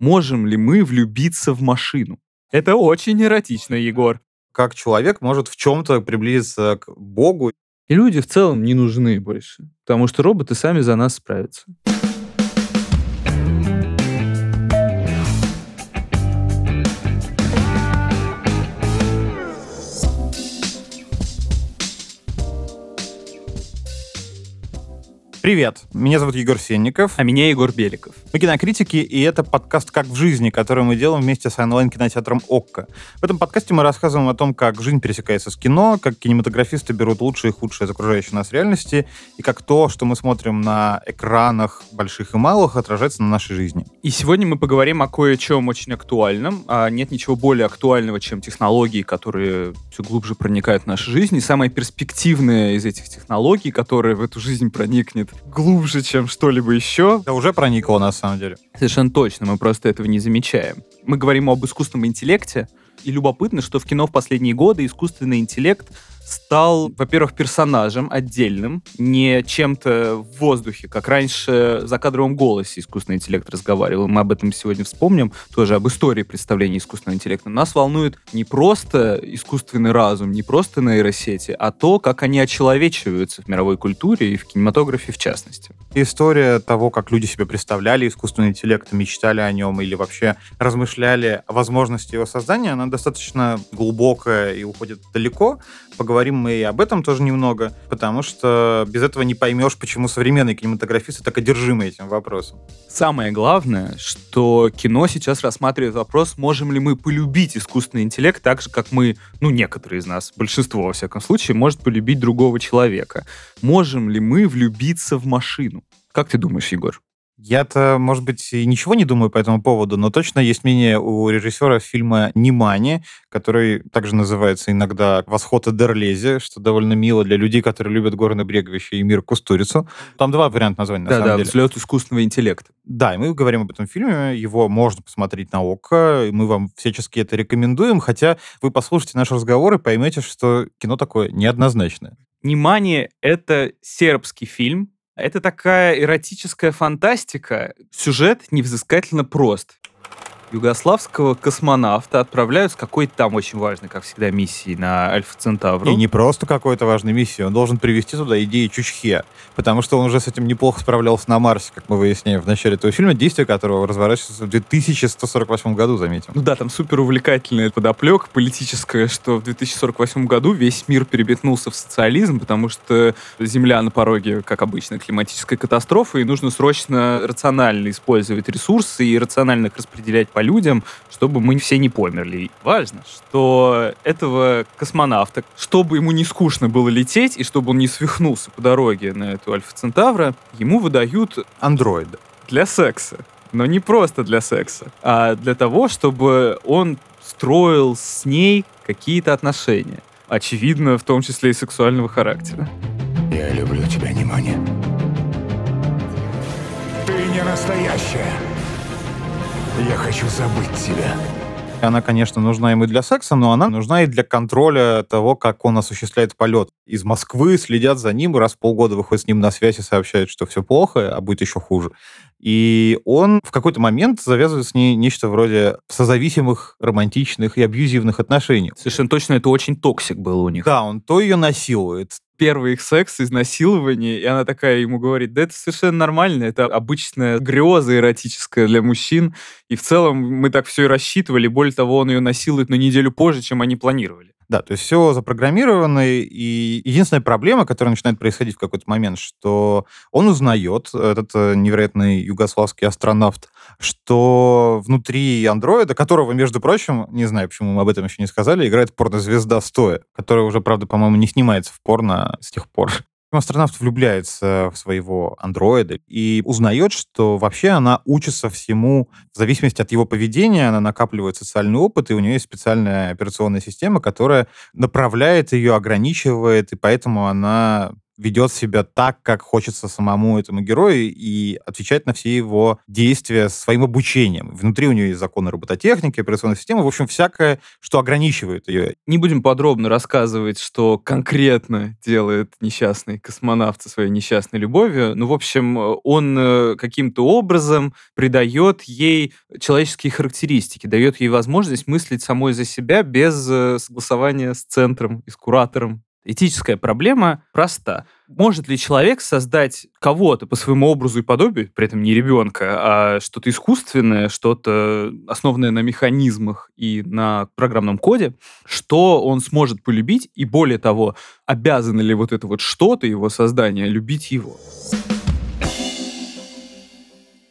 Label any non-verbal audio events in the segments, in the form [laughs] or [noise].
Можем ли мы влюбиться в машину? Это очень эротично, Егор. Как человек может в чем-то приблизиться к Богу. И люди в целом не нужны больше, потому что роботы сами за нас справятся. Привет, меня зовут Егор Сенников. А меня Егор Беликов. Мы кинокритики, и это подкаст «Как в жизни», который мы делаем вместе с онлайн-кинотеатром «Окко». В этом подкасте мы рассказываем о том, как жизнь пересекается с кино, как кинематографисты берут лучшее и худшее из окружающей нас реальности, и как то, что мы смотрим на экранах больших и малых, отражается на нашей жизни. И сегодня мы поговорим о кое-чем очень актуальном. А нет ничего более актуального, чем технологии, которые все глубже проникают в нашу жизнь. И самое перспективное из этих технологий, которое в эту жизнь проникнет глубже, чем что-либо еще. Это уже проникло, на самом деле. Совершенно точно, мы просто этого не замечаем. Мы говорим об искусственном интеллекте, и любопытно, что в кино в последние годы искусственный интеллект стал, во-первых, персонажем отдельным, не чем-то в воздухе, как раньше в закадровом голосе искусственный интеллект разговаривал. Мы об этом сегодня вспомним, тоже об истории представления искусственного интеллекта. Нас волнует не просто искусственный разум, не просто нейросети, а то, как они очеловечиваются в мировой культуре и в кинематографе в частности. История того, как люди себе представляли искусственный интеллект, мечтали о нем или вообще размышляли о возможности его создания, она достаточно глубокая и уходит далеко. Поговорим поговорим мы и об этом тоже немного, потому что без этого не поймешь, почему современные кинематографисты так одержимы этим вопросом. Самое главное, что кино сейчас рассматривает вопрос, можем ли мы полюбить искусственный интеллект так же, как мы, ну, некоторые из нас, большинство, во всяком случае, может полюбить другого человека. Можем ли мы влюбиться в машину? Как ты думаешь, Егор? Я-то, может быть, и ничего не думаю по этому поводу, но точно есть мнение у режиссера фильма «Нимани», который также называется иногда «Восход Эдерлези», что довольно мило для людей, которые любят горные бреговища и мир Кустурицу. Там два варианта названия, на да, самом да, деле. «Взлет искусственного интеллекта». Да, и мы говорим об этом фильме, его можно посмотреть на ОККО, и мы вам всячески это рекомендуем, хотя вы послушайте наш разговор и поймете, что кино такое неоднозначное. «Нимани» — это сербский фильм, это такая эротическая фантастика. Сюжет невзыскательно прост югославского космонавта отправляют с какой-то там очень важной, как всегда, миссией на Альфа Центавру. И не просто какой-то важной миссией, он должен привести туда идеи Чучхе, потому что он уже с этим неплохо справлялся на Марсе, как мы выясняем в начале этого фильма, действие которого разворачивается в 2148 году, заметим. Ну да, там супер увлекательная подоплека политическая, что в 2048 году весь мир переметнулся в социализм, потому что Земля на пороге, как обычно, климатической катастрофы, и нужно срочно рационально использовать ресурсы и рационально их распределять по по людям, чтобы мы все не померли. Важно, что этого космонавта, чтобы ему не скучно было лететь, и чтобы он не свихнулся по дороге на эту Альфа Центавра, ему выдают андроида. Для секса. Но не просто для секса, а для того, чтобы он строил с ней какие-то отношения. Очевидно, в том числе и сексуального характера. Я люблю тебя, Нимани. Ты не настоящая. Я хочу забыть тебя. Она, конечно, нужна ему для секса, но она нужна и для контроля того, как он осуществляет полет. Из Москвы следят за ним, раз в полгода выходят с ним на связь и сообщают, что все плохо, а будет еще хуже. И он в какой-то момент завязывает с ней нечто вроде созависимых, романтичных и абьюзивных отношений. Совершенно точно, это очень toxic был у них. Да, он то ее насилует, первый их секс, изнасилование, и она такая ему говорит, да это совершенно нормально, это обычная греза эротическая для мужчин, и в целом мы так все и рассчитывали, более того, он ее насилует на неделю позже, чем они планировали. Да, то есть все запрограммировано, и единственная проблема, которая начинает происходить в какой-то момент, что он узнает, этот э, невероятный югославский астронавт, что внутри андроида, которого, между прочим, не знаю, почему мы об этом еще не сказали, играет порнозвезда Стоя, которая уже, правда, по-моему, не снимается в порно с тех пор. Астронавт влюбляется в своего андроида и узнает, что вообще она учится всему в зависимости от его поведения, она накапливает социальный опыт, и у нее есть специальная операционная система, которая направляет ее, ограничивает, и поэтому она ведет себя так, как хочется самому этому герою, и отвечает на все его действия своим обучением. Внутри у нее есть законы робототехники, операционной системы, в общем, всякое, что ограничивает ее. Не будем подробно рассказывать, что конкретно делает несчастный космонавт со своей несчастной любовью. Ну, в общем, он э, каким-то образом придает ей человеческие характеристики, дает ей возможность мыслить самой за себя без э, согласования с центром и с куратором. Этическая проблема проста. Может ли человек создать кого-то по своему образу и подобию, при этом не ребенка, а что-то искусственное, что-то основанное на механизмах и на программном коде, что он сможет полюбить, и более того, обязано ли вот это вот что-то, его создание, любить его?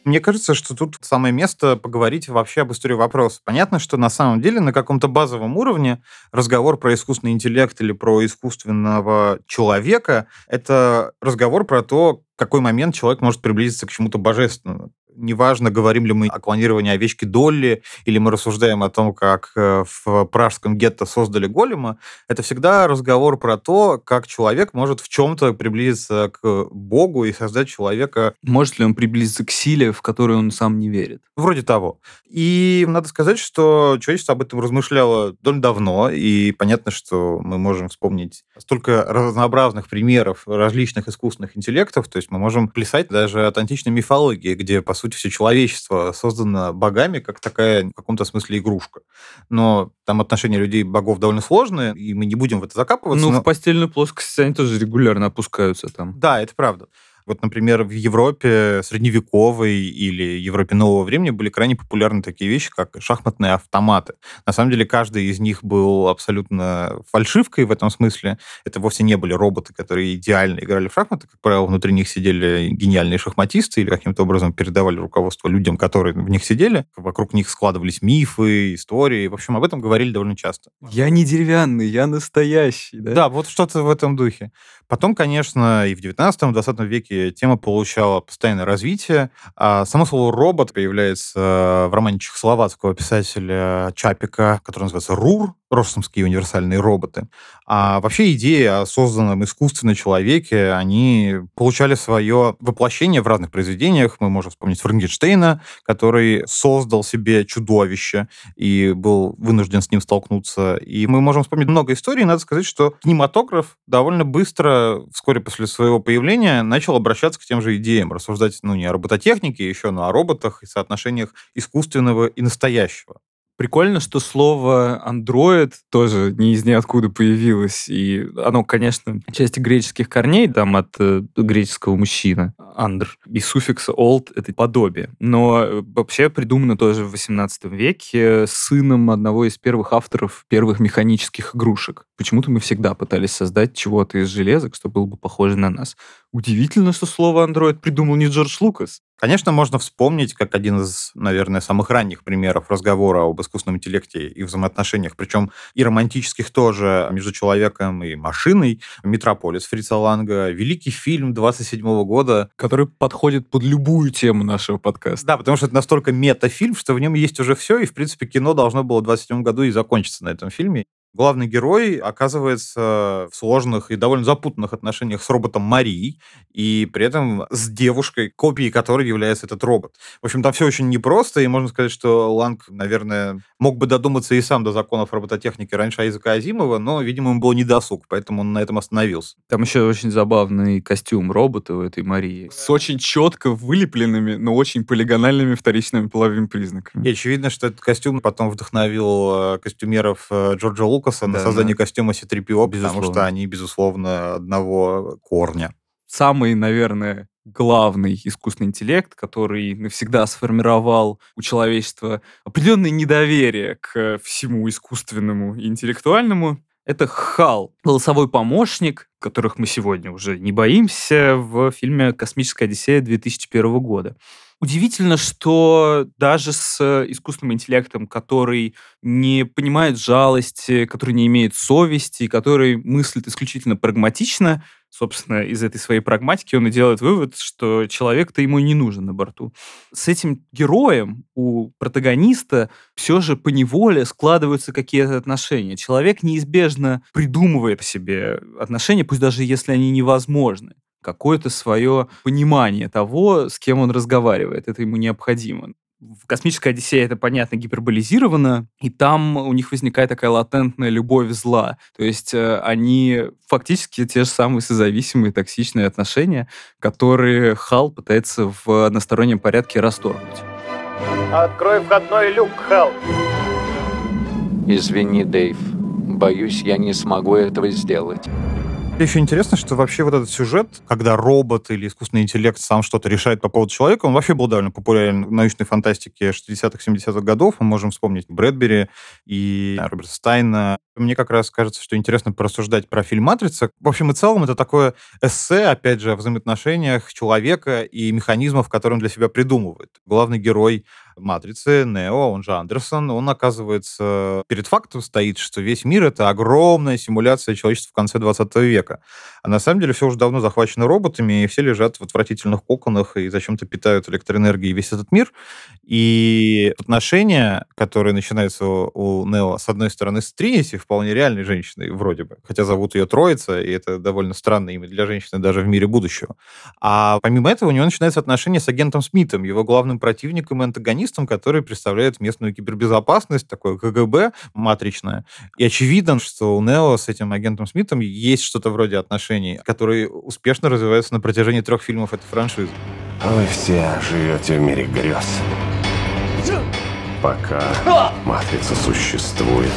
Мне кажется, что тут самое место поговорить вообще об истории вопроса. Понятно, что на самом деле на каком-то базовом уровне разговор про искусственный интеллект или про искусственного человека — это разговор про то, какой момент человек может приблизиться к чему-то божественному неважно, говорим ли мы о клонировании овечки Долли, или мы рассуждаем о том, как э, в пражском гетто создали голема, это всегда разговор про то, как человек может в чем-то приблизиться к Богу и создать человека. Может ли он приблизиться к силе, в которую он сам не верит? Вроде того. И надо сказать, что человечество об этом размышляло довольно давно, и понятно, что мы можем вспомнить столько разнообразных примеров различных искусственных интеллектов, то есть мы можем плясать даже от античной мифологии, где, по сути, все человечество создано богами как такая в каком-то смысле игрушка. Но там отношения людей богов довольно сложные, и мы не будем в это закапываться. Ну, но... в постельную плоскость они тоже регулярно опускаются там. Да, это правда. Вот, например, в Европе средневековой или Европе нового времени были крайне популярны такие вещи, как шахматные автоматы. На самом деле, каждый из них был абсолютно фальшивкой в этом смысле. Это вовсе не были роботы, которые идеально играли в шахматы. Как правило, внутри них сидели гениальные шахматисты или каким-то образом передавали руководство людям, которые в них сидели. Вокруг них складывались мифы, истории. В общем, об этом говорили довольно часто. Я не деревянный, я настоящий, да? Да, вот что-то в этом духе. Потом, конечно, и в 19-20 веке тема получала постоянное развитие. А само слово «робот» появляется в романе чехословацкого писателя Чапика, который называется «Рур», ростомские универсальные роботы. А вообще идеи о созданном искусственном человеке, они получали свое воплощение в разных произведениях. Мы можем вспомнить Франкенштейна, который создал себе чудовище и был вынужден с ним столкнуться. И мы можем вспомнить много историй. Надо сказать, что кинематограф довольно быстро, вскоре после своего появления, начал обращаться к тем же идеям, рассуждать, ну, не о робототехнике еще, но о роботах и соотношениях искусственного и настоящего. Прикольно, что слово андроид тоже не из ниоткуда появилось. И оно, конечно, часть греческих корней, там от э, греческого мужчина, андр. И суффикс old — это подобие. Но э, вообще придумано тоже в 18 веке сыном одного из первых авторов первых механических игрушек. Почему-то мы всегда пытались создать чего-то из железок, что было бы похоже на нас. Удивительно, что слово андроид придумал не Джордж Лукас. Конечно, можно вспомнить как один из, наверное, самых ранних примеров разговора об искусственном интеллекте и взаимоотношениях, причем и романтических тоже, между человеком и машиной. «Метрополис» Фрица Ланга, великий фильм 27 года. Который подходит под любую тему нашего подкаста. Да, потому что это настолько метафильм, что в нем есть уже все, и, в принципе, кино должно было в 27 году и закончиться на этом фильме. Главный герой оказывается в сложных и довольно запутанных отношениях с роботом Марией, и при этом с девушкой, копией которой является этот робот. В общем, там все очень непросто, и можно сказать, что Ланг, наверное, мог бы додуматься и сам до законов робототехники раньше Айзека Азимова, но, видимо, ему был недосуг, поэтому он на этом остановился. Там еще очень забавный костюм робота у этой Марии. С очень четко вылепленными, но очень полигональными вторичными половыми признаками. И очевидно, что этот костюм потом вдохновил э, костюмеров э, Джорджа Лука Лукаса да, на создание да. костюма C-3PO, потому что они, безусловно, одного корня. Самый, наверное, главный искусственный интеллект, который навсегда сформировал у человечества определенное недоверие к всему искусственному и интеллектуальному, это Хал, голосовой помощник, которых мы сегодня уже не боимся, в фильме «Космическая Одиссея» 2001 года. Удивительно, что даже с искусственным интеллектом, который не понимает жалости, который не имеет совести, который мыслит исключительно прагматично, собственно, из этой своей прагматики он и делает вывод, что человек-то ему не нужен на борту. С этим героем у протагониста все же по неволе складываются какие-то отношения. Человек неизбежно придумывает себе отношения, пусть даже если они невозможны какое-то свое понимание того, с кем он разговаривает. Это ему необходимо. В «Космической Одиссее» это, понятно, гиперболизировано, и там у них возникает такая латентная любовь зла. То есть э, они фактически те же самые созависимые токсичные отношения, которые Хал пытается в одностороннем порядке расторгнуть. Открой входной люк, Хал. Извини, Дэйв. Боюсь, я не смогу этого сделать. Еще интересно, что вообще вот этот сюжет, когда робот или искусственный интеллект сам что-то решает по поводу человека, он вообще был довольно популярен в научной фантастике 60-х, 70-х годов. Мы можем вспомнить Брэдбери и Роберта Стайна. Мне как раз кажется, что интересно порассуждать про фильм «Матрица». В общем и целом, это такое эссе, опять же, о взаимоотношениях человека и механизмов, которые он для себя придумывает. Главный герой «Матрицы», Нео, он же Андерсон, он, оказывается, перед фактом стоит, что весь мир — это огромная симуляция человечества в конце 20 века. А на самом деле все уже давно захвачено роботами, и все лежат в отвратительных коконах и зачем-то питают электроэнергией весь этот мир. И отношения, которые начинаются у Нео, с одной стороны, с Тринити, вполне реальной женщиной, вроде бы. Хотя зовут ее Троица, и это довольно странное имя для женщины даже в мире будущего. А помимо этого у него начинаются отношения с агентом Смитом, его главным противником и антагонистом, который представляет местную кибербезопасность, такое КГБ матричное. И очевидно, что у Нео с этим агентом Смитом есть что-то вроде отношений, которые успешно развиваются на протяжении трех фильмов этой франшизы. Вы все живете в мире грез. Пока матрица существует,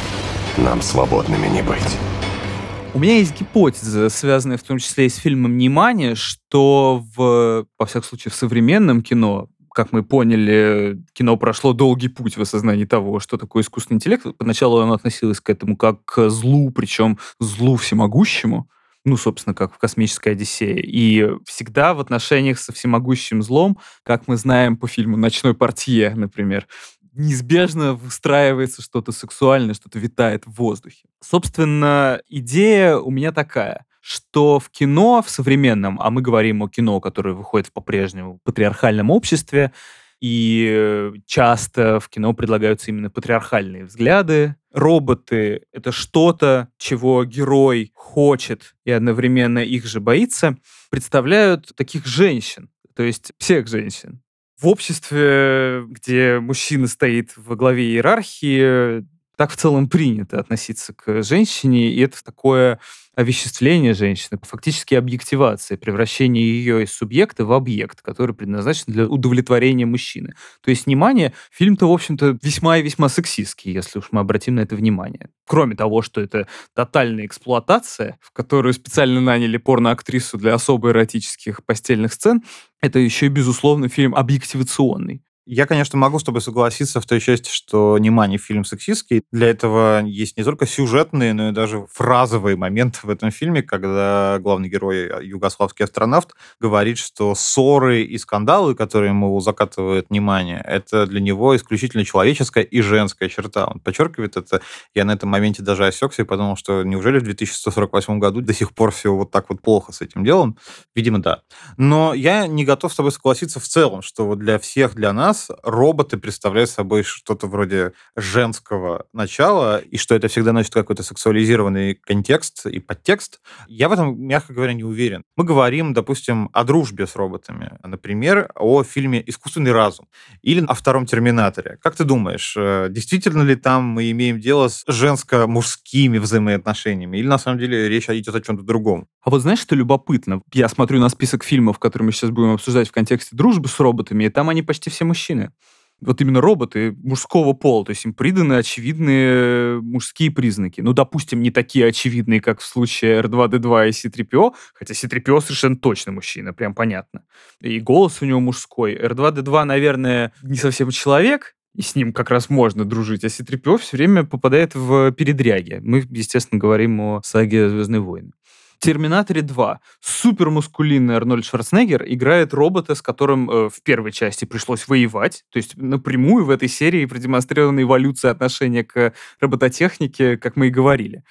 нам свободными не быть. У меня есть гипотеза, связанная в том числе и с фильмом «Внимание», что в, во всяком случае, в современном кино как мы поняли, кино прошло долгий путь в осознании того, что такое искусственный интеллект. Поначалу оно относилось к этому как к злу, причем злу всемогущему ну, собственно, как в «Космической Одиссее». И всегда в отношениях со всемогущим злом, как мы знаем по фильму «Ночной портье», например, неизбежно выстраивается что-то сексуальное, что-то витает в воздухе. Собственно, идея у меня такая что в кино, в современном, а мы говорим о кино, которое выходит в по-прежнему патриархальном обществе, и часто в кино предлагаются именно патриархальные взгляды. Роботы — это что-то, чего герой хочет и одновременно их же боится, представляют таких женщин, то есть всех женщин в обществе, где мужчина стоит во главе иерархии, так в целом принято относиться к женщине, и это такое овеществление женщины, фактически объективация, превращение ее из субъекта в объект, который предназначен для удовлетворения мужчины. То есть, внимание, фильм-то, в общем-то, весьма и весьма сексистский, если уж мы обратим на это внимание. Кроме того, что это тотальная эксплуатация, в которую специально наняли порноактрису для особо эротических постельных сцен, это еще и, безусловно, фильм объективационный. Я, конечно, могу с тобой согласиться в той части, что «Внимание» фильм сексистский. Для этого есть не только сюжетные, но и даже фразовые моменты в этом фильме, когда главный герой, а, югославский астронавт, говорит, что ссоры и скандалы, которые ему закатывает «Внимание», это для него исключительно человеческая и женская черта. Он подчеркивает это. Я на этом моменте даже осекся и подумал, что неужели в 2148 году до сих пор все вот так вот плохо с этим делом? Видимо, да. Но я не готов с тобой согласиться в целом, что вот для всех, для нас нас роботы представляют собой что-то вроде женского начала, и что это всегда носит какой-то сексуализированный контекст и подтекст, я в этом, мягко говоря, не уверен. Мы говорим, допустим, о дружбе с роботами, например, о фильме «Искусственный разум» или о втором «Терминаторе». Как ты думаешь, э, действительно ли там мы имеем дело с женско-мужскими взаимоотношениями, или на самом деле речь идет о чем-то другом? А вот знаешь, что любопытно? Я смотрю на список фильмов, которые мы сейчас будем обсуждать в контексте дружбы с роботами, и там они почти все мужчины. Вот именно роботы мужского пола, то есть им приданы очевидные мужские признаки. Ну, допустим, не такие очевидные, как в случае R2-D2 и C-3PO, хотя C-3PO совершенно точно мужчина, прям понятно. И голос у него мужской. R2-D2, наверное, не совсем человек, и с ним как раз можно дружить, а C-3PO все время попадает в передряги. Мы, естественно, говорим о саге «Звездные войны». Терминаторе 2 супермускулинный Арнольд Шварценеггер играет робота, с которым э, в первой части пришлось воевать. То есть напрямую в этой серии продемонстрирована эволюция отношения к робототехнике, как мы и говорили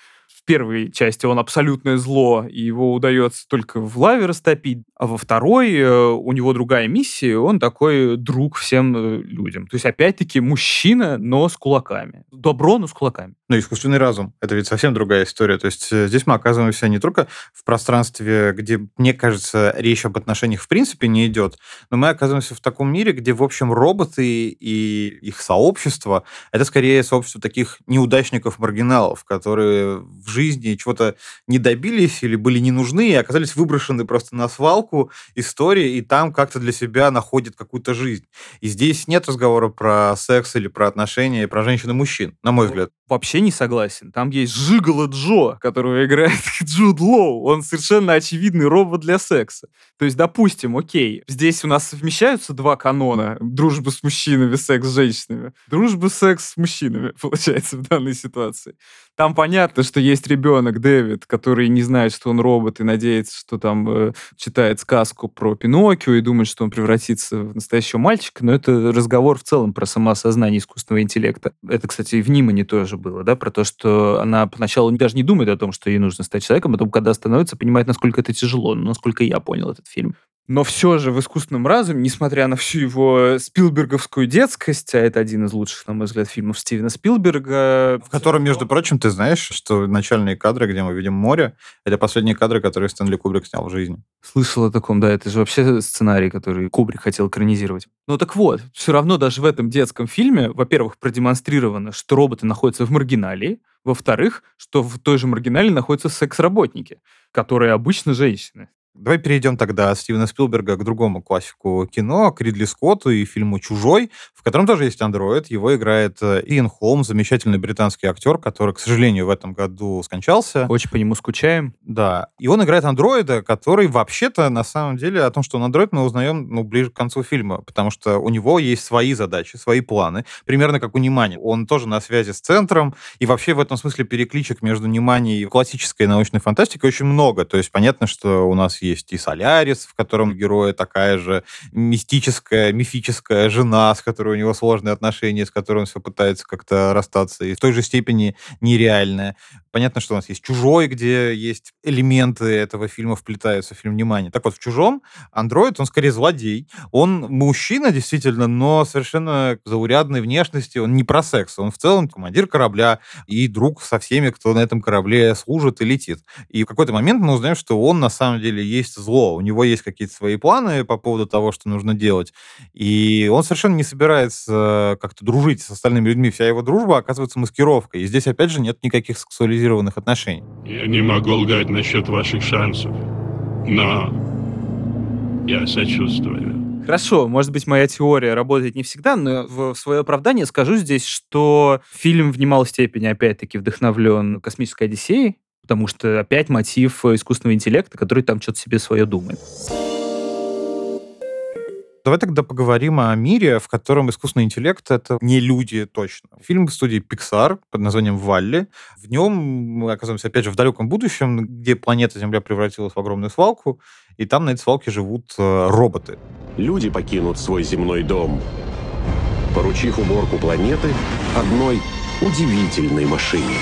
в первой части он абсолютное зло, и его удается только в лаве растопить, а во второй э, у него другая миссия, он такой друг всем э, людям. То есть, опять-таки, мужчина, но с кулаками. Добро, но с кулаками. Ну, искусственный разум. Это ведь совсем другая история. То есть э, здесь мы оказываемся не только в пространстве, где, мне кажется, речь об отношениях в принципе не идет, но мы оказываемся в таком мире, где, в общем, роботы и их сообщество — это скорее сообщество таких неудачников-маргиналов, которые в жизни чего-то не добились или были не нужны и оказались выброшены просто на свалку истории, и там как-то для себя находят какую-то жизнь. И здесь нет разговора про секс или про отношения, про женщин и мужчин, на мой взгляд. Вообще не согласен. Там есть Жигала Джо, которого играет [laughs] Джуд Лоу. Он совершенно очевидный робот для секса. То есть, допустим, окей, здесь у нас совмещаются два канона. Дружба с мужчинами, секс с женщинами. Дружба, секс с мужчинами, [laughs] получается, в данной ситуации. Там понятно, что есть ребенок, Дэвид, который не знает, что он робот, и надеется, что там э, читает сказку про Пиноккио и думает, что он превратится в настоящего мальчика, но это разговор в целом про самоосознание искусственного интеллекта. Это, кстати, и в Нимане тоже было, да, про то, что она поначалу даже не думает о том, что ей нужно стать человеком, а потом, когда становится, понимает, насколько это тяжело, насколько я понял этот фильм. Но все же в искусственном разуме, несмотря на всю его спилберговскую детскость, а это один из лучших, на мой взгляд, фильмов Стивена Спилберга. В котором, между прочим, ты знаешь, что начальные кадры, где мы видим море, это последние кадры, которые Стэнли Кубрик снял в жизни. Слышал о таком, да, это же вообще сценарий, который Кубрик хотел экранизировать. Ну так вот, все равно даже в этом детском фильме, во-первых, продемонстрировано, что роботы находятся в маргиналии, во-вторых, что в той же маргинале находятся секс-работники, которые обычно женщины. Давай перейдем тогда от Стивена Спилберга к другому классику кино, к Ридли Скотту и фильму «Чужой», в котором тоже есть андроид. Его играет э, Иэн Холм, замечательный британский актер, который, к сожалению, в этом году скончался. Очень по нему скучаем. Да. И он играет андроида, который вообще-то, на самом деле, о том, что он андроид, мы узнаем ну, ближе к концу фильма, потому что у него есть свои задачи, свои планы, примерно как у Немани. Он тоже на связи с центром, и вообще в этом смысле перекличек между Немани и классической научной фантастикой очень много. То есть понятно, что у нас есть и Солярис, в котором героя такая же мистическая, мифическая жена, с которой у него сложные отношения, с которой он все пытается как-то расстаться, и в той же степени нереальная. Понятно, что у нас есть «Чужой», где есть элементы этого фильма вплетаются в фильм «Внимание». Так вот, в «Чужом» андроид, он скорее злодей. Он мужчина, действительно, но совершенно заурядной внешности. Он не про секс. Он в целом командир корабля и друг со всеми, кто на этом корабле служит и летит. И в какой-то момент мы узнаем, что он на самом деле есть зло. У него есть какие-то свои планы по поводу того, что нужно делать. И он совершенно не собирается как-то дружить с остальными людьми. Вся его дружба оказывается маскировкой. И здесь, опять же, нет никаких сексуализированных отношений. Я не могу лгать насчет ваших шансов, но я сочувствую. Хорошо, может быть, моя теория работает не всегда, но в свое оправдание скажу здесь, что фильм в немалой степени, опять-таки, вдохновлен «Космической Одиссеей», потому что опять мотив искусственного интеллекта, который там что-то себе свое думает. Давай тогда поговорим о мире, в котором искусственный интеллект — это не люди точно. Фильм студии Pixar под названием «Валли». В нем мы оказываемся, опять же, в далеком будущем, где планета Земля превратилась в огромную свалку, и там на этой свалке живут э, роботы. Люди покинут свой земной дом, поручив уборку планеты одной удивительной машине.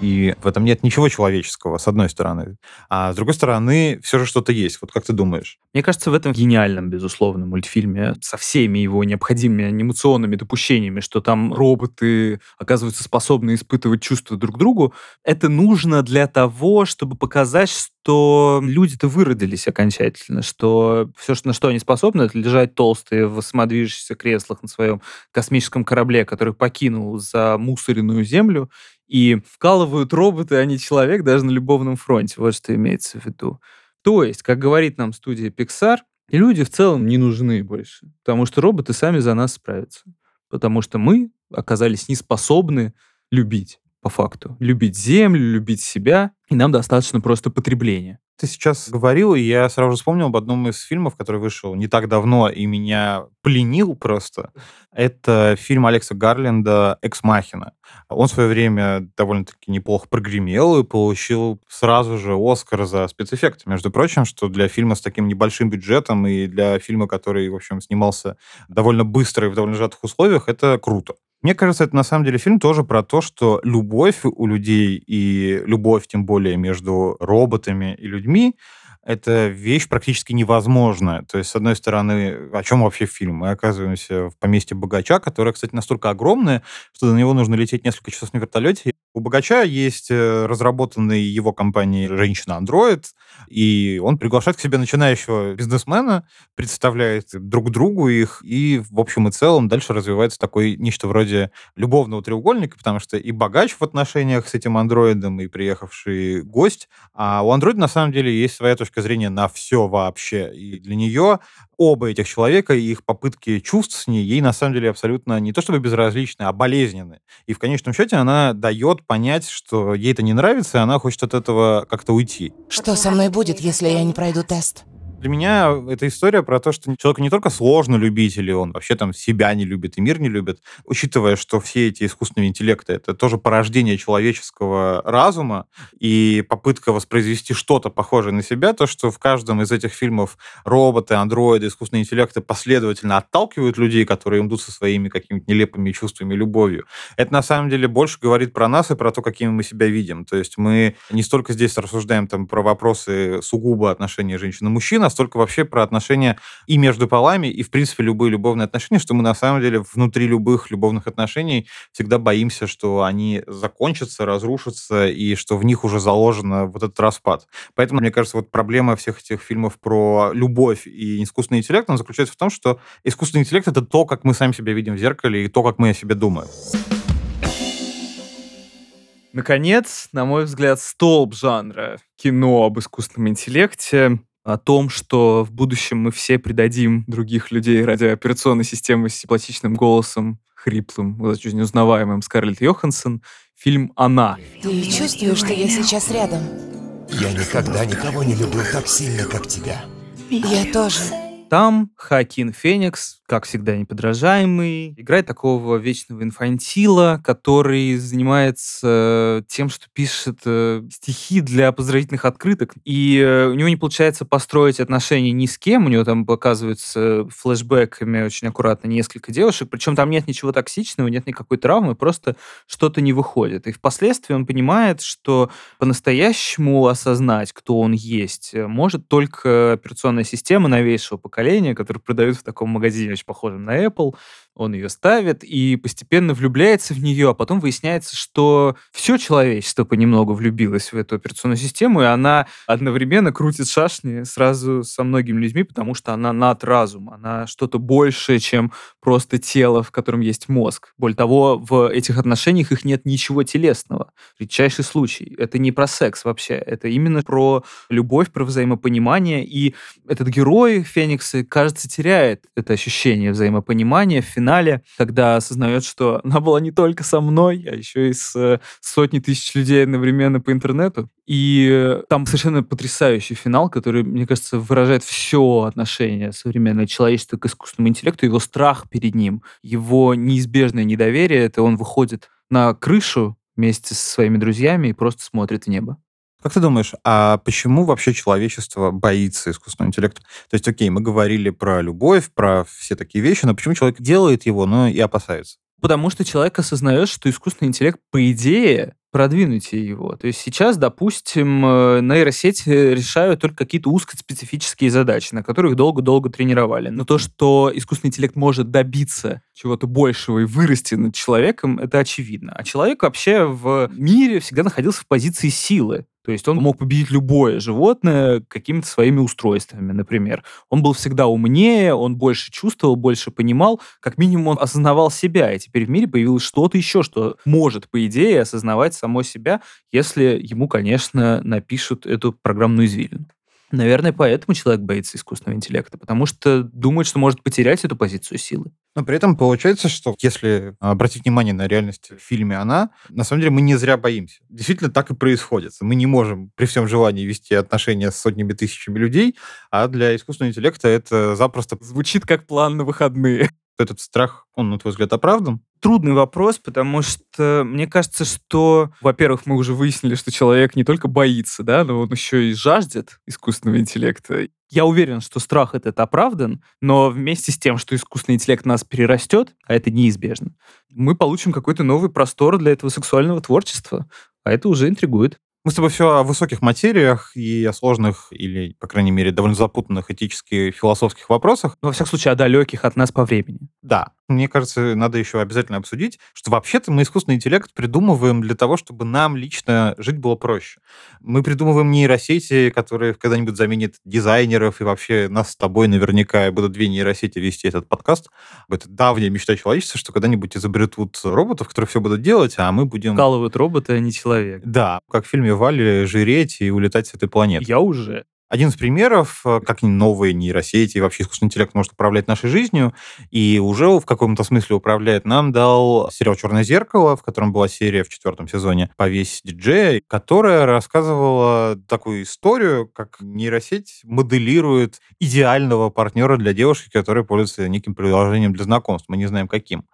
И в этом нет ничего человеческого, с одной стороны. А с другой стороны, все же что-то есть. Вот как ты думаешь? Мне кажется, в этом гениальном, безусловно, мультфильме со всеми его необходимыми анимационными допущениями, что там роботы оказываются способны испытывать чувства друг к другу, это нужно для того, чтобы показать, что люди-то выродились окончательно, что все, на что они способны, это лежать толстые в самодвижущихся креслах на своем космическом корабле, который покинул за мусоренную землю, и вкалывают роботы, а не человек даже на любовном фронте. Вот что имеется в виду. То есть, как говорит нам студия Pixar, люди в целом не нужны больше, потому что роботы сами за нас справятся. Потому что мы оказались не способны любить, по факту. Любить землю, любить себя, и нам достаточно просто потребления. Ты сейчас говорил, и я сразу же вспомнил об одном из фильмов, который вышел не так давно и меня пленил просто. Это фильм Алекса Гарленда «Экс Махина». Он в свое время довольно-таки неплохо прогремел и получил сразу же Оскар за спецэффекты, между прочим, что для фильма с таким небольшим бюджетом и для фильма, который, в общем, снимался довольно быстро и в довольно сжатых условиях, это круто. Мне кажется, это на самом деле фильм тоже про то, что любовь у людей и любовь, тем более, между роботами и людьми, это вещь практически невозможная. То есть, с одной стороны, о чем вообще фильм? Мы оказываемся в поместье богача, которое, кстати, настолько огромное, что до него нужно лететь несколько часов на вертолете. У богача есть э, разработанный его компанией женщина-андроид, и он приглашает к себе начинающего бизнесмена, представляет друг другу их, и в общем и целом дальше развивается такой нечто вроде любовного треугольника, потому что и богач в отношениях с этим андроидом, и приехавший гость, а у андроида на самом деле есть своя точка зрения на все вообще, и для нее оба этих человека и их попытки чувств с ней, ей на самом деле абсолютно не то чтобы безразличны, а болезненны. И в конечном счете она дает понять, что ей это не нравится, и она хочет от этого как-то уйти. Что со мной будет, если я не пройду тест? Для меня эта история про то, что человеку не только сложно любить, или он вообще там себя не любит и мир не любит, учитывая, что все эти искусственные интеллекты — это тоже порождение человеческого разума и попытка воспроизвести что-то похожее на себя, то, что в каждом из этих фильмов роботы, андроиды, искусственные интеллекты последовательно отталкивают людей, которые идут со своими какими-то нелепыми чувствами, любовью. Это на самом деле больше говорит про нас и про то, какими мы себя видим. То есть мы не столько здесь рассуждаем там про вопросы сугубо отношения женщин и настолько вообще про отношения и между полами, и, в принципе, любые любовные отношения, что мы на самом деле внутри любых любовных отношений всегда боимся, что они закончатся, разрушатся, и что в них уже заложено вот этот распад. Поэтому, мне кажется, вот проблема всех этих фильмов про любовь и искусственный интеллект, она заключается в том, что искусственный интеллект — это то, как мы сами себя видим в зеркале, и то, как мы о себе думаем. Наконец, на мой взгляд, столб жанра кино об искусственном интеллекте о том, что в будущем мы все предадим других людей ради операционной системы с симпатичным голосом, хриплым, очень узнаваемым Скарлетт Йоханссон, фильм «Она». Ты чувствуешь, что я сейчас рядом? Я никогда никого не любил так сильно, как тебя. Я тоже. Там Хакин Феникс, как всегда неподражаемый, играет такого вечного инфантила, который занимается тем, что пишет э, стихи для поздравительных открыток. И э, у него не получается построить отношения ни с кем. У него там показываются флешбэками очень аккуратно несколько девушек. Причем там нет ничего токсичного, нет никакой травмы, просто что-то не выходит. И впоследствии он понимает, что по-настоящему осознать, кто он есть, э, может только операционная система новейшего поколения, которую продают в таком магазине, очень похожем на Apple. Он ее ставит и постепенно влюбляется в нее, а потом выясняется, что все человечество понемногу влюбилось в эту операционную систему, и она одновременно крутит шашни сразу со многими людьми, потому что она над разум, она что-то большее, чем просто тело, в котором есть мозг. Более того, в этих отношениях их нет ничего телесного. Редчайший случай. Это не про секс вообще, это именно про любовь, про взаимопонимание, и этот герой Феникса, кажется, теряет это ощущение взаимопонимания в финале, когда осознает, что она была не только со мной, а еще и с э, сотней тысяч людей одновременно по интернету. И там совершенно потрясающий финал, который, мне кажется, выражает все отношение современного человечества к искусственному интеллекту, его страх перед ним, его неизбежное недоверие. Это он выходит на крышу вместе со своими друзьями и просто смотрит в небо. Как ты думаешь, а почему вообще человечество боится искусственного интеллекта? То есть, окей, мы говорили про любовь, про все такие вещи, но почему человек делает его, но и опасается? Потому что человек осознает, что искусственный интеллект, по идее, продвинутее его. То есть сейчас, допустим, э, нейросети решают только какие-то узкоспецифические задачи, на которых долго-долго тренировали. Но то, что искусственный интеллект может добиться чего-то большего и вырасти над человеком, это очевидно. А человек вообще в мире всегда находился в позиции силы. То есть он мог победить любое животное какими-то своими устройствами, например. Он был всегда умнее, он больше чувствовал, больше понимал, как минимум он осознавал себя. И теперь в мире появилось что-то еще, что может, по идее, осознавать само себя, если ему, конечно, напишут эту программную извилину. Наверное, поэтому человек боится искусственного интеллекта, потому что думает, что может потерять эту позицию силы. Но при этом получается, что если обратить внимание на реальность в фильме «Она», на самом деле мы не зря боимся. Действительно, так и происходит. Мы не можем при всем желании вести отношения с сотнями тысячами людей, а для искусственного интеллекта это запросто... Звучит как план на выходные. Этот страх, он, на твой взгляд, оправдан? Трудный вопрос, потому что мне кажется, что, во-первых, мы уже выяснили, что человек не только боится, да, но он еще и жаждет искусственного интеллекта. Я уверен, что страх этот оправдан, но вместе с тем, что искусственный интеллект нас перерастет, а это неизбежно, мы получим какой-то новый простор для этого сексуального творчества, а это уже интригует. Мы с тобой все о высоких материях и о сложных или, по крайней мере, довольно запутанных этических философских вопросах. Но, во всяком случае, о далеких от нас по времени. Да. Мне кажется, надо еще обязательно обсудить, что вообще-то мы искусственный интеллект придумываем для того, чтобы нам лично жить было проще. Мы придумываем нейросети, которые когда-нибудь заменят дизайнеров, и вообще нас с тобой наверняка будут две нейросети вести этот подкаст. Это давняя мечта человечества, что когда-нибудь изобретут роботов, которые все будут делать, а мы будем... Вкалывают роботы, а не человек. Да, как в фильме Вали, жиреть и улетать с этой планеты. Я уже. Один из примеров, э, как новые нейросети и вообще искусственный интеллект может управлять нашей жизнью, и уже в каком-то смысле управляет, нам дал сериал «Черное зеркало», в котором была серия в четвертом сезоне «Повесь диджея», которая рассказывала такую историю, как нейросеть моделирует идеального партнера для девушки, которая пользуется неким приложением для знакомств. Мы не знаем, каким.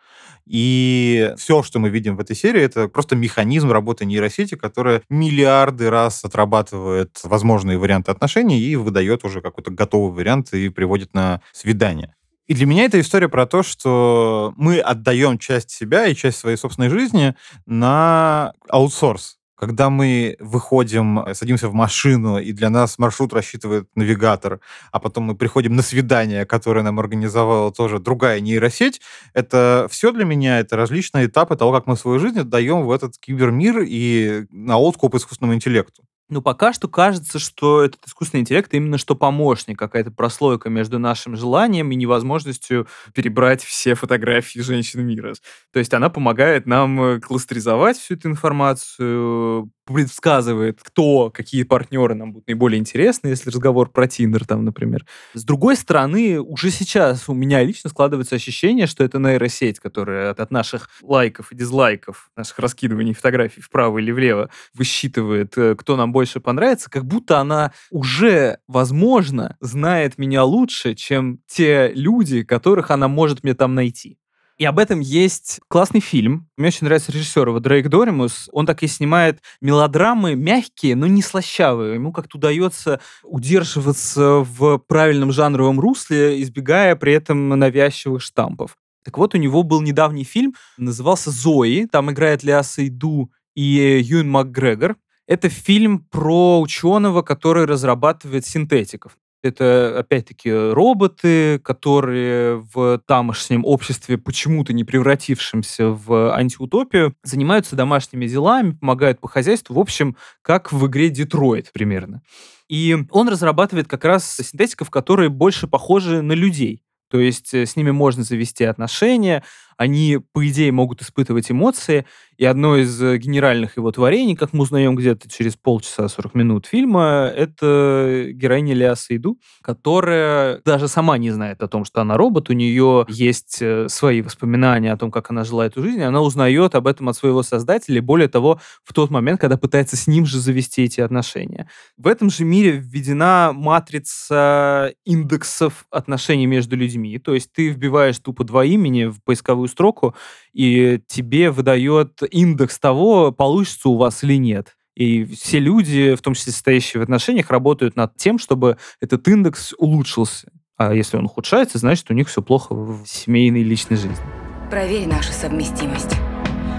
И все, что мы видим в этой серии, это просто механизм работы нейросети, которая миллиарды раз отрабатывает возможные варианты отношений и выдает уже какой-то готовый вариант и приводит на свидание. И для меня это история про то, что мы отдаем часть себя и часть своей собственной жизни на аутсорс когда мы выходим, э, садимся в машину, и для нас маршрут рассчитывает навигатор, а потом мы приходим на свидание, которое нам организовала тоже другая нейросеть, это все для меня, это различные этапы того, как мы свою жизнь отдаем в этот кибермир и на откуп искусственному интеллекту. Ну, пока что кажется, что этот искусственный интеллект именно что помощник, какая-то прослойка между нашим желанием и невозможностью перебрать все фотографии женщин мира. То есть она помогает нам э, кластеризовать всю эту информацию, предсказывает, кто, какие партнеры нам будут наиболее интересны, если разговор про Тиндер там, например. С другой стороны, уже сейчас у меня лично складывается ощущение, что это нейросеть, которая от, от наших лайков и дизлайков, наших раскидываний фотографий вправо или влево высчитывает, э, кто нам больше понравится, как будто она уже, возможно, знает меня лучше, чем те люди, которых она может мне там найти. И об этом есть классный фильм. Мне очень нравится режиссер его Дрейк Доримус. Он так и снимает мелодрамы мягкие, но не слащавые. Ему как-то удается удерживаться в правильном жанровом русле, избегая при этом навязчивых штампов. Так вот, у него был недавний фильм, назывался «Зои». Там играет Леа Сейду и Юн МакГрегор. Это фильм про ученого, который разрабатывает синтетиков. Это, опять-таки, роботы, которые в тамошнем обществе, почему-то не превратившемся в антиутопию, занимаются домашними делами, помогают по хозяйству. В общем, как в игре «Детройт» примерно. И он разрабатывает как раз синтетиков, которые больше похожи на людей. То есть э, с ними можно завести отношения, они, по идее, могут испытывать эмоции, и одно из э, генеральных его творений, как мы узнаем где-то через полчаса 40 минут фильма, это героиня Леа Сейду, которая даже сама не знает о том, что она робот, у нее есть э, свои воспоминания о том, как она жила эту жизнь, она узнает об этом от своего создателя, более того, в тот момент, когда пытается с ним же завести эти отношения. В этом же мире введена матрица индексов отношений между людьми, то есть ты вбиваешь тупо два имени в поисковую строку, и тебе выдает индекс того, получится у вас или нет. И все люди, в том числе состоящие в отношениях, работают над тем, чтобы этот индекс улучшился. А если он ухудшается, значит, у них все плохо в семейной и личной жизни. Проверь нашу совместимость.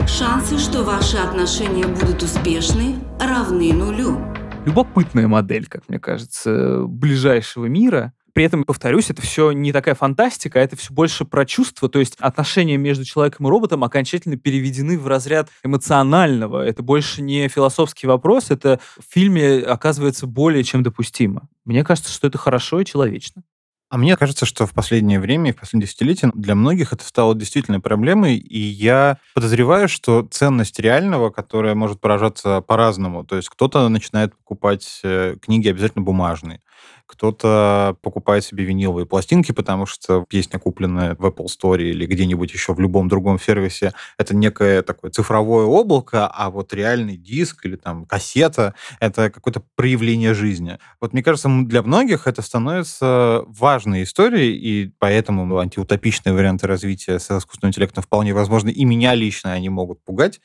Шансы, что ваши отношения будут успешны, равны нулю. Любопытная модель, как мне кажется, ближайшего мира – при этом, повторюсь, это все не такая фантастика, а это все больше про чувства, то есть отношения между человеком и роботом окончательно переведены в разряд эмоционального. Это больше не философский вопрос, это в фильме оказывается более чем допустимо. Мне кажется, что это хорошо и человечно. А мне кажется, что в последнее время в последние десятилетия для многих это стало действительно проблемой, и я подозреваю, что ценность реального, которая может поражаться по-разному, то есть кто-то начинает покупать э, книги обязательно бумажные, кто-то покупает себе виниловые пластинки, потому что песня, купленная в Apple Store или где-нибудь еще в любом другом сервисе, это некое такое цифровое облако, а вот реальный диск или там кассета — это какое-то проявление жизни. Вот мне кажется, для многих это становится важной историей, и поэтому антиутопичные варианты развития с искусственным интеллектом вполне возможны. И меня лично они могут пугать.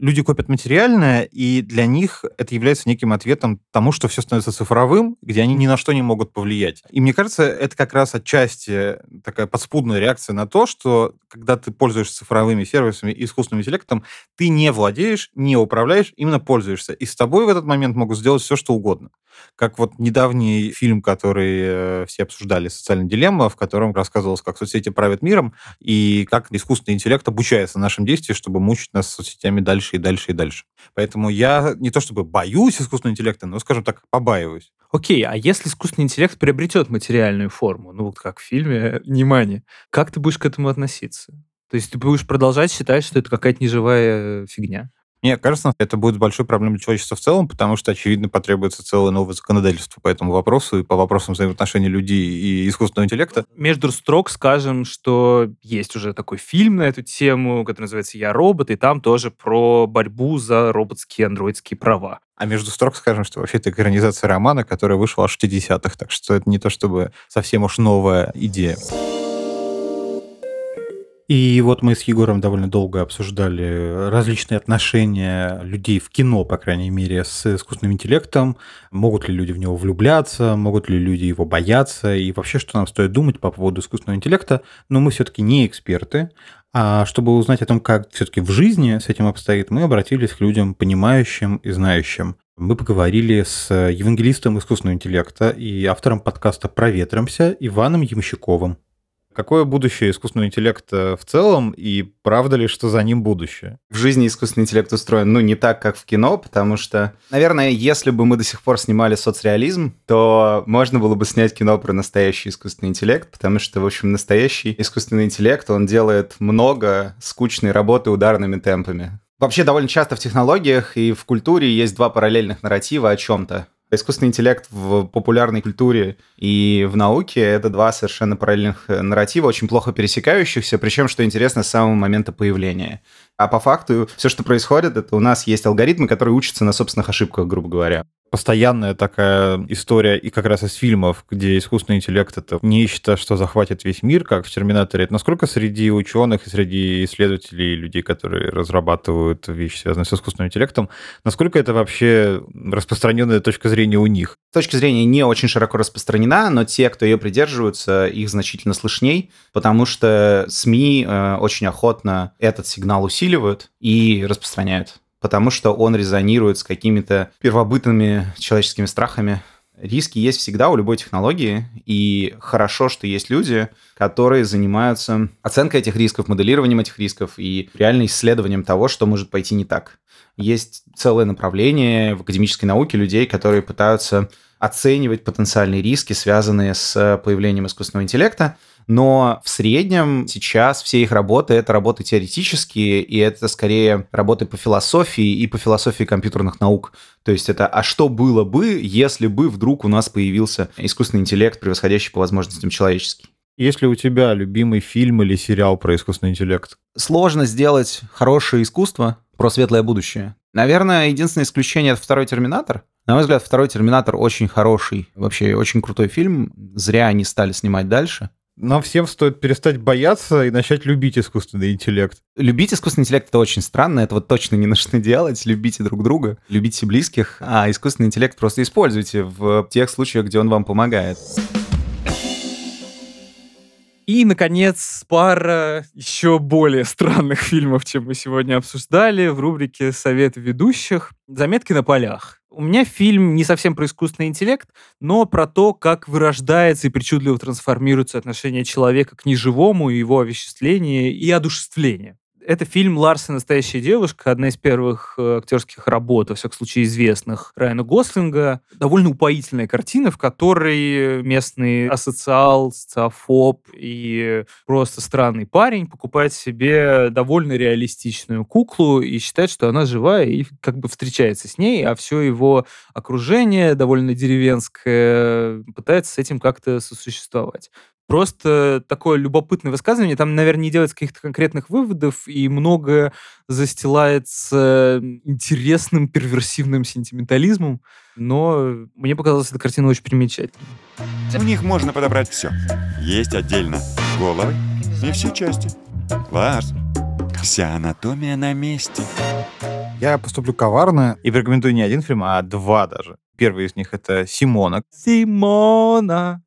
Люди копят материальное, и для них это является неким ответом тому, что все становится цифровым, где они ни на что не могут повлиять. И мне кажется, это как раз отчасти такая подспудная реакция на то, что когда ты пользуешься цифровыми сервисами и искусственным интеллектом, ты не владеешь, не управляешь, именно пользуешься. И с тобой в этот момент могут сделать все, что угодно. Как вот недавний фильм, который э, все обсуждали, «Социальная дилемма», в котором рассказывалось, как соцсети правят миром и как искусственный интеллект обучается нашим действиям, чтобы мучить нас соцсетями дальше и дальше и дальше. Поэтому я не то чтобы боюсь искусственного интеллекта, но, скажем так, побаиваюсь. Окей, а если искусственный интеллект приобретет материальную форму, ну вот как в фильме «Внимание», как ты будешь к этому относиться? То есть ты будешь продолжать считать, что это какая-то неживая фигня? Мне кажется, это будет большой проблемой для человечества в целом, потому что, очевидно, потребуется целое новое законодательство по этому вопросу и по вопросам взаимоотношений людей и искусственного интеллекта. Между строк скажем, что есть уже такой фильм на эту тему, который называется «Я робот», и там тоже про борьбу за роботские андроидские права. А между строк скажем, что вообще это экранизация романа, которая вышла аж в 60-х, так что это не то чтобы совсем уж новая идея. И вот мы с Егором довольно долго обсуждали различные отношения людей в кино, по крайней мере, с искусственным интеллектом. Могут ли люди в него влюбляться, могут ли люди его бояться, и вообще, что нам стоит думать по поводу искусственного интеллекта. Но мы все-таки не эксперты, а чтобы узнать о том, как все-таки в жизни с этим обстоит, мы обратились к людям, понимающим и знающим. Мы поговорили с евангелистом искусственного интеллекта и автором подкаста «Проветримся» Иваном Ямщиковым. Какое будущее искусственного интеллекта в целом, и правда ли, что за ним будущее? В жизни искусственный интеллект устроен, ну, не так, как в кино, потому что, наверное, если бы мы до сих пор снимали соцреализм, то можно было бы снять кино про настоящий искусственный интеллект, потому что, в общем, настоящий искусственный интеллект, он делает много скучной работы ударными темпами. Вообще, довольно часто в технологиях и в культуре есть два параллельных нарратива о чем-то. Искусственный интеллект в популярной культуре и в науке — это два совершенно параллельных э, нарратива, очень плохо пересекающихся, причем, что интересно, с самого момента появления. А по факту все, что происходит, это у нас есть алгоритмы, которые учатся на собственных ошибках, грубо говоря постоянная такая история и как раз из фильмов, где искусственный интеллект это нечто, что захватит весь мир, как в «Терминаторе». Это насколько среди ученых и среди исследователей, людей, которые разрабатывают вещи, связанные с искусственным интеллектом, насколько это вообще распространенная точка зрения у них? Точка зрения не очень широко распространена, но те, кто ее придерживаются, их значительно слышней, потому что СМИ э, очень охотно этот сигнал усиливают и распространяют потому что он резонирует с какими-то первобытными человеческими страхами. Риски есть всегда у любой технологии, и хорошо, что есть люди, которые занимаются оценкой этих рисков, моделированием этих рисков и реально исследованием того, что может пойти не так. Есть целое направление в академической науке людей, которые пытаются оценивать потенциальные риски, связанные с появлением искусственного интеллекта, но в среднем сейчас все их работы — это работы теоретические, и это скорее работы по философии и по философии компьютерных наук. То есть это «а что было бы, если бы вдруг у нас появился искусственный интеллект, превосходящий по возможностям человеческий?» Есть ли у тебя любимый фильм или сериал про искусственный интеллект? Сложно сделать хорошее искусство про светлое будущее. Наверное, единственное исключение — это второй «Терминатор». На мой взгляд, второй «Терминатор» очень хороший, вообще очень крутой фильм. Зря они стали снимать дальше. Нам всем стоит перестать бояться и начать любить искусственный интеллект. Любить искусственный интеллект это очень странно, это вот точно не нужно [laughs] делать. Любите друг друга, любите близких, а искусственный интеллект просто используйте в тех случаях, где он вам помогает. И, наконец, пара еще более странных [laughs] фильмов, чем мы сегодня обсуждали в рубрике «Советы ведущих». «Заметки на полях». У меня фильм не совсем про искусственный интеллект, но про то, как вырождается и причудливо трансформируется отношение человека к неживому, его овеществление и одушевление. Это фильм «Ларс и настоящая девушка», одна из первых э, актерских работ, во всяком случае, известных Райана Гослинга. Довольно упоительная картина, в которой местный асоциал, социофоб и просто странный парень покупает себе довольно реалистичную куклу и считает, что она живая, и как бы встречается с ней, а все его окружение довольно деревенское пытается с этим как-то сосуществовать просто такое любопытное высказывание. Там, наверное, не делается каких-то конкретных выводов, и многое застилается интересным перверсивным сентиментализмом. Но мне показалась эта картина очень примечательной. В них можно подобрать все. Есть отдельно головы и все части. Ларс, вся анатомия на месте. Я поступлю коварно и порекомендую не один фильм, а два даже. Первый из них — это «Симона». Симона,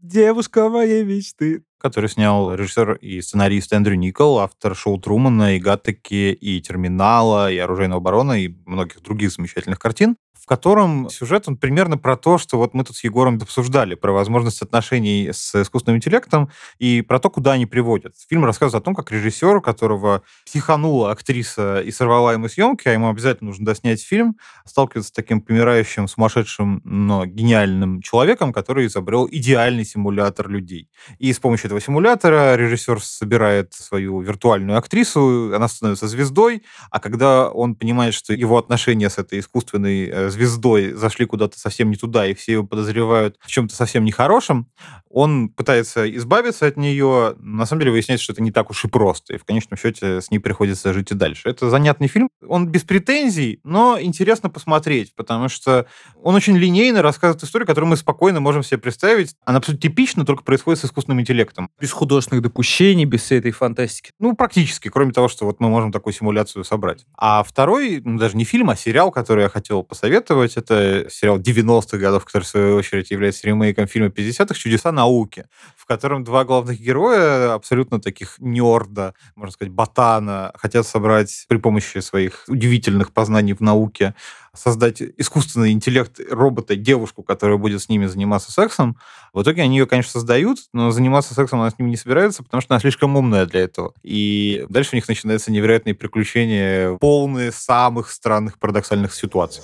девушка моей мечты. Который снял режиссер и сценарист Эндрю Никол, автор шоу Трумана, и Гаттеки, и Терминала, и Оружейного барона, и многих других замечательных картин котором сюжет, он примерно про то, что вот мы тут с Егором обсуждали, про возможность отношений с искусственным интеллектом и про то, куда они приводят. Фильм рассказывает о том, как режиссер, которого психанула актриса и сорвала ему съемки, а ему обязательно нужно доснять фильм, сталкивается с таким помирающим, сумасшедшим, но гениальным человеком, который изобрел идеальный симулятор людей. И с помощью этого симулятора режиссер собирает свою виртуальную актрису, она становится звездой, а когда он понимает, что его отношения с этой искусственной э, звездой зашли куда-то совсем не туда, и все его подозревают в чем-то совсем нехорошем, он пытается избавиться от нее. На самом деле выясняется, что это не так уж и просто, и в конечном счете с ней приходится жить и дальше. Это занятный фильм. Он без претензий, но интересно посмотреть, потому что он очень линейно рассказывает историю, которую мы спокойно можем себе представить. Она абсолютно типична, только происходит с искусственным интеллектом. Без художественных допущений, без всей этой фантастики. Ну, практически, кроме того, что вот мы можем такую симуляцию собрать. А второй, ну, даже не фильм, а сериал, который я хотел посоветовать, посоветовать. Это сериал 90-х годов, который, в свою очередь, является ремейком фильма 50-х «Чудеса науки», в котором два главных героя, абсолютно таких нерда, можно сказать, ботана, хотят собрать при помощи своих удивительных познаний в науке создать искусственный интеллект робота, девушку, которая будет с ними заниматься сексом. В итоге они ее, конечно, создают, но заниматься сексом она с ними не собирается, потому что она слишком умная для этого. И дальше у них начинаются невероятные приключения, полные самых странных парадоксальных ситуаций.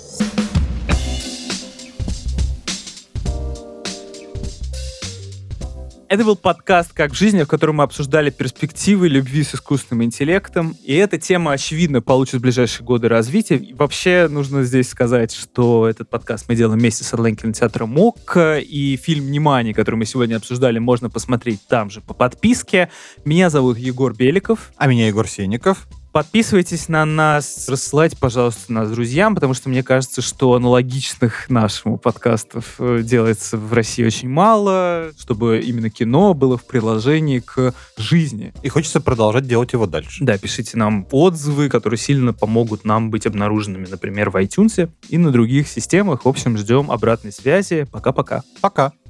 Это был подкаст «Как в жизни», в котором мы обсуждали перспективы любви с искусственным интеллектом. И эта тема, очевидно, получит в ближайшие годы развития. И вообще нужно здесь сказать, что этот подкаст мы делаем вместе с Орлайн кинотеатром МОК. И фильм «Внимание», который мы сегодня обсуждали, можно посмотреть там же по подписке. Меня зовут Егор Беликов. А меня Егор Сенников. Подписывайтесь на нас, рассылайте, пожалуйста, нас друзьям, потому что мне кажется, что аналогичных нашему подкастов э, делается в России очень мало, чтобы именно кино было в приложении к жизни. И хочется продолжать делать его дальше. Да, пишите нам отзывы, которые сильно помогут нам быть обнаруженными, например, в iTunes и на других системах. В общем, ждем обратной связи. Пока-пока. Пока. -пока. Пока.